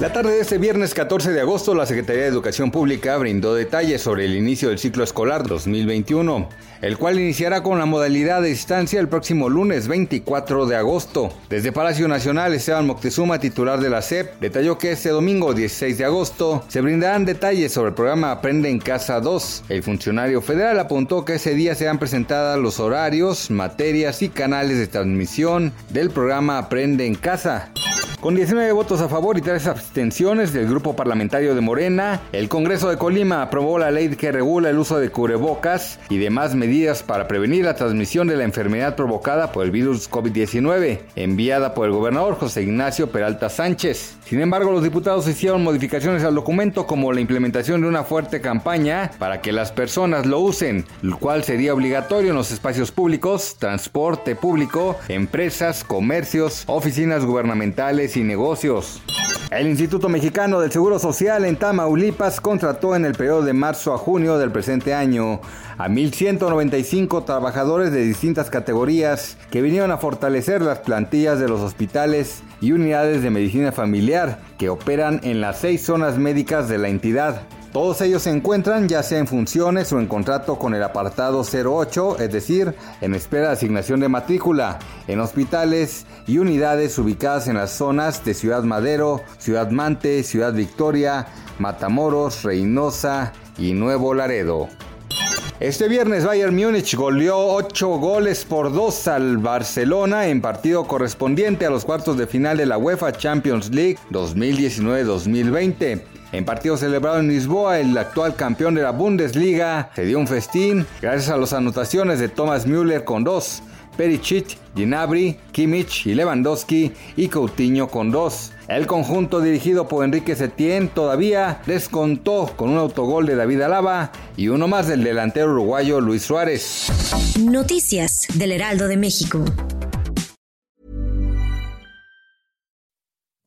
La tarde de este viernes 14 de agosto, la Secretaría de Educación Pública brindó detalles sobre el inicio del ciclo escolar 2021, el cual iniciará con la modalidad de distancia el próximo lunes 24 de agosto. Desde Palacio Nacional, Esteban Moctezuma, titular de la SEP, detalló que este domingo 16 de agosto se brindarán detalles sobre el programa Aprende en Casa 2. El funcionario federal apuntó que ese día se han presentado los horarios, materias y canales de transmisión del programa Aprende en Casa. Con 19 votos a favor y 3 abstenciones del grupo parlamentario de Morena, el Congreso de Colima aprobó la ley que regula el uso de cubrebocas y demás medidas para prevenir la transmisión de la enfermedad provocada por el virus COVID-19, enviada por el gobernador José Ignacio Peralta Sánchez. Sin embargo, los diputados hicieron modificaciones al documento como la implementación de una fuerte campaña para que las personas lo usen, lo cual sería obligatorio en los espacios públicos, transporte público, empresas, comercios, oficinas gubernamentales y negocios. El Instituto Mexicano del Seguro Social en Tamaulipas contrató en el periodo de marzo a junio del presente año a 1.195 trabajadores de distintas categorías que vinieron a fortalecer las plantillas de los hospitales y unidades de medicina familiar que operan en las seis zonas médicas de la entidad. Todos ellos se encuentran ya sea en funciones o en contrato con el apartado 08, es decir, en espera de asignación de matrícula, en hospitales y unidades ubicadas en las zonas de Ciudad Madero, Ciudad Mante, Ciudad Victoria, Matamoros, Reynosa y Nuevo Laredo. Este viernes Bayern Múnich goleó 8 goles por 2 al Barcelona en partido correspondiente a los cuartos de final de la UEFA Champions League 2019-2020. En partido celebrado en Lisboa, el actual campeón de la Bundesliga se dio un festín gracias a las anotaciones de Thomas Müller con 2, Perisic, Gnabry, Kimmich y Lewandowski y Coutinho con 2. El conjunto dirigido por Enrique Setién todavía descontó con un autogol de David Alaba y uno más del delantero uruguayo Luis Suárez. Noticias del Heraldo de México.